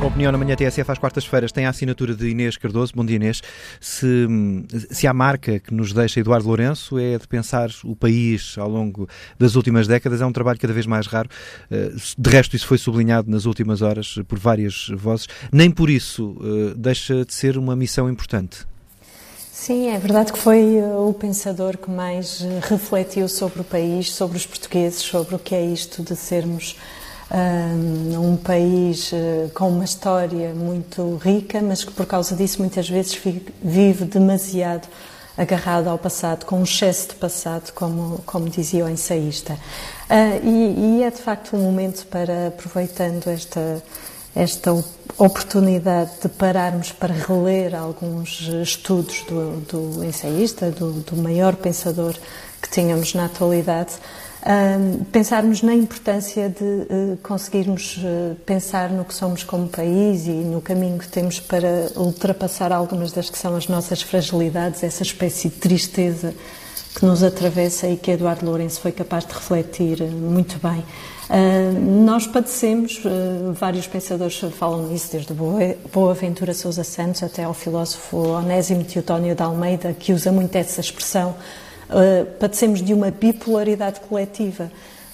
A opinião na manhã TSF às quartas-feiras tem a assinatura de Inês Cardoso. Bom dia, Inês. Se, se a marca que nos deixa Eduardo Lourenço é de pensar o país ao longo das últimas décadas, é um trabalho cada vez mais raro. Eh, de resto, isso foi sublinhado nas últimas horas por várias vozes. Nem por isso eh, deixa de ser uma missão importante. Sim, é verdade que foi eh, o pensador que mais refletiu sobre o país, sobre os portugueses, sobre o que é isto de sermos um país eh, com uma história muito rica, mas que por causa disso muitas vezes vive demasiado agarrado ao passado, com um excesso de passado, como, como dizia o ensaísta. Uh, e, e, é de facto um momento para, aproveitando esta, esta oportunidade de pararmos para reler alguns estudos do, do ensaísta, do, do maior pensador que tínhamos na atualidade, pensarmos na importância de uh, conseguirmos uh, pensar no que somos como país e no caminho que temos para ultrapassar algumas das que são as nossas fragilidades, essa espécie de tristeza que nos atravessa e que Eduardo Lourenço foi capaz de refletir uh, muito bem. nós padecemos, vários pensadores falam nisso, desde Boaventura Sousa Santos até ao filósofo Onésimo Teotónio de Almeida, que usa muito essa expressão uh, padecemos de uma bipolaridade coletiva,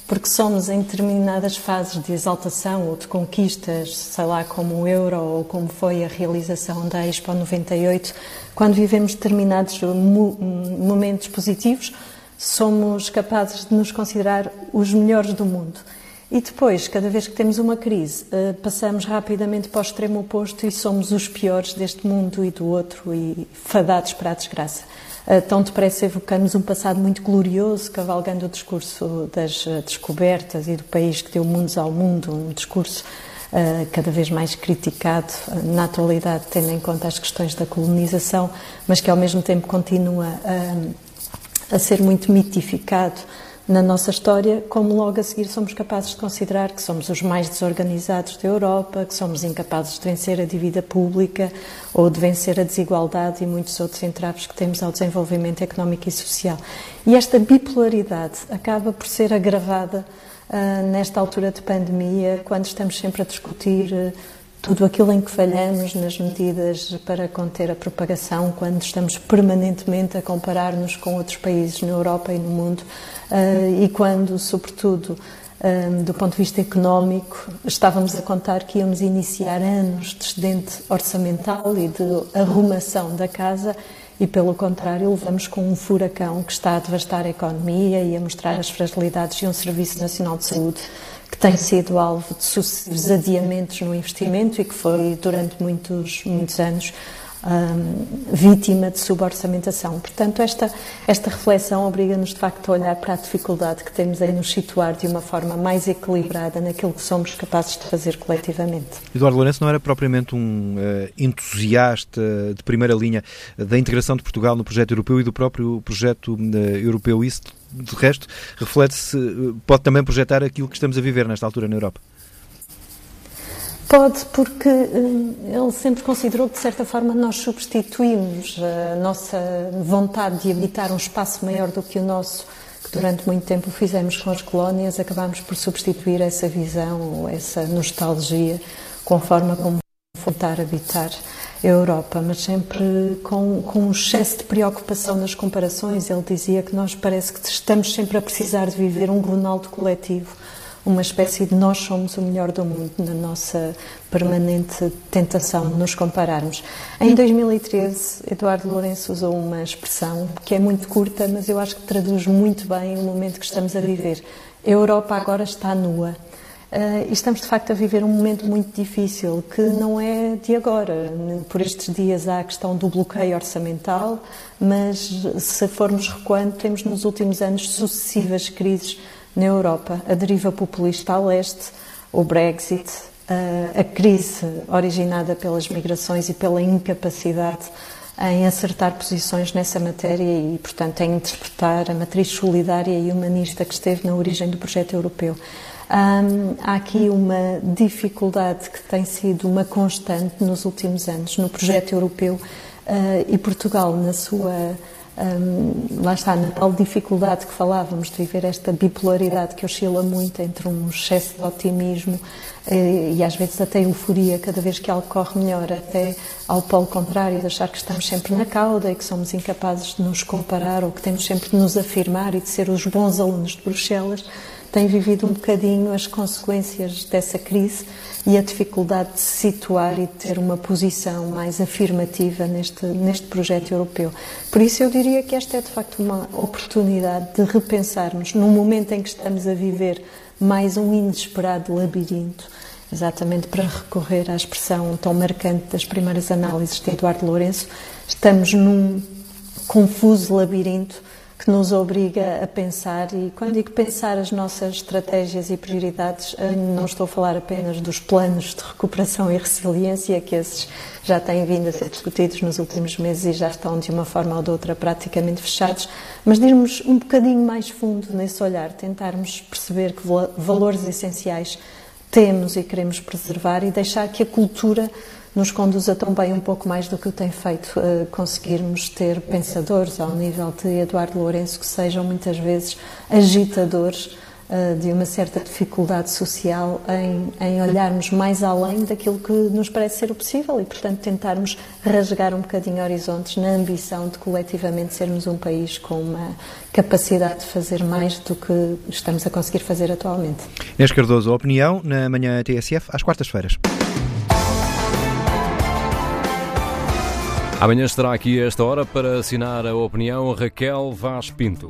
porque somos em determinadas fases de exaltação ou de conquistas, sei lá, como o euro ou como foi a realização da Expo 98, quando vivemos determinados momentos positivos, somos capazes de nos considerar os melhores do mundo. E depois, cada vez que temos uma crise, eh, passamos rapidamente para o extremo oposto e somos os piores deste mundo e do outro e fadados para a desgraça. Eh, tão depressa evocamos um passado muito glorioso, cavalgando o discurso das eh, descobertas e do país que deu mundos ao mundo, um discurso cada vez mais criticado na atualidade, tendo em conta as questões da colonização, mas que ao mesmo tempo continua a, a ser muito mitificado na nossa história, como logo a seguir somos capazes de considerar que somos os mais desorganizados da Europa, que somos incapazes de vencer a dívida pública ou de vencer a desigualdade e muitos outros entraves que temos ao desenvolvimento económico e social. E esta bipolaridade acaba por ser agravada uh, nesta altura de pandemia, quando estamos sempre a discutir uh, tudo aquilo em que falhamos nas medidas para conter a propagação, quando estamos permanentemente a comparar-nos com outros países na Europa e no mundo, uh, e quando, sobretudo, um, do ponto de vista económico, estávamos a contar que íamos iniciar anos de excedente orçamental e de arrumação da casa e, pelo contrário, levamos com um furacão que está a devastar a economia e a mostrar as fragilidades de um Serviço Nacional de Saúde que tem sido alvo de sucessivos adiamentos no investimento e que foi durante muitos, muitos anos um, vítima de suborçamentação. Portanto, esta, esta reflexão obriga-nos de facto a olhar para a dificuldade que temos em nos situar de uma forma mais equilibrada naquilo que somos capazes de fazer coletivamente. Eduardo Lourenço não era propriamente um uh, entusiasta de primeira linha da integração de Portugal no projeto europeu e do próprio projeto uh, europeu. Isso, de resto, reflete-se, uh, pode também projetar aquilo que estamos a viver nesta altura na Europa. Pode, porque hum, ele sempre considerou que, de certa forma, nós substituímos a nossa vontade de habitar um espaço maior do que o nosso, que durante muito tempo fizemos com as colónias, acabámos por substituir essa visão ou essa nostalgia com a forma como voltar a habitar a Europa, mas sempre com, com um excesso de preocupação nas comparações. Ele dizia que nós parece que estamos sempre a precisar de viver um Ronaldo coletivo uma espécie de nós somos o melhor do mundo na nossa permanente tentação de nos compararmos. Em 2013, Eduardo Lourenço usou uma expressão que é muito curta, mas eu acho que traduz muito bem o momento que estamos a viver. A Europa agora está nua. Uh, estamos de facto a viver um momento muito difícil que não é de agora. Por estes dias há a questão do bloqueio orçamental, mas se formos recuando, temos nos últimos anos sucessivas crises na Europa, a deriva populista a leste, o Brexit, a, crise originada pelas migrações e pela incapacidade em acertar posições nessa matéria e, portanto, em interpretar a matriz solidária e humanista que esteve na origem do projeto europeu. Um, há aqui uma dificuldade que tem sido uma constante nos últimos anos no projeto europeu uh, e Portugal, na sua um, lá está, na tal dificuldade que falávamos de viver esta bipolaridade que oscila muito entre um excesso de otimismo eh, e às vezes até euforia cada vez que algo corre melhor, até ao polo contrário, de achar que estamos sempre na cauda e que somos incapazes de nos comparar ou que temos sempre de nos afirmar e de ser os bons alunos de Bruxelas, tem vivido um bocadinho as consequências dessa crise e a dificuldade de se situar e ter uma posição mais afirmativa neste, neste projeto europeu. Por isso, eu diria que esta é de facto uma oportunidade de repensarmos, num momento em que estamos a viver mais um inesperado labirinto, exatamente para recorrer à expressão tão marcante das primeiras análises de Eduardo Lourenço, estamos num confuso labirinto que nos obriga a pensar e quando digo pensar as nossas estratégias e prioridades, eh, não estou a falar apenas dos planos de recuperação e resiliência, que esses já têm vindo a ser discutidos nos últimos meses e já estão de uma forma ou de outra praticamente fechados, mas irmos um bocadinho mais fundo nesse olhar, tentarmos perceber que valores essenciais temos e queremos preservar e deixar que a cultura nos conduza também um pouco mais do que o tem feito, uh, conseguirmos ter pensadores ao nível de Eduardo Lourenço que sejam muitas vezes agitadores uh, de uma certa dificuldade social em, em olharmos mais além daquilo que nos parece ser o possível e, portanto, tentarmos rasgar um bocadinho horizontes na ambição de coletivamente sermos um país com uma capacidade de fazer mais do que estamos a conseguir fazer atualmente. Inês Cardoso, opinião na manhã TSF às quartas-feiras. Amanhã estará aqui a esta hora para assinar a opinião Raquel Vaz Pinto.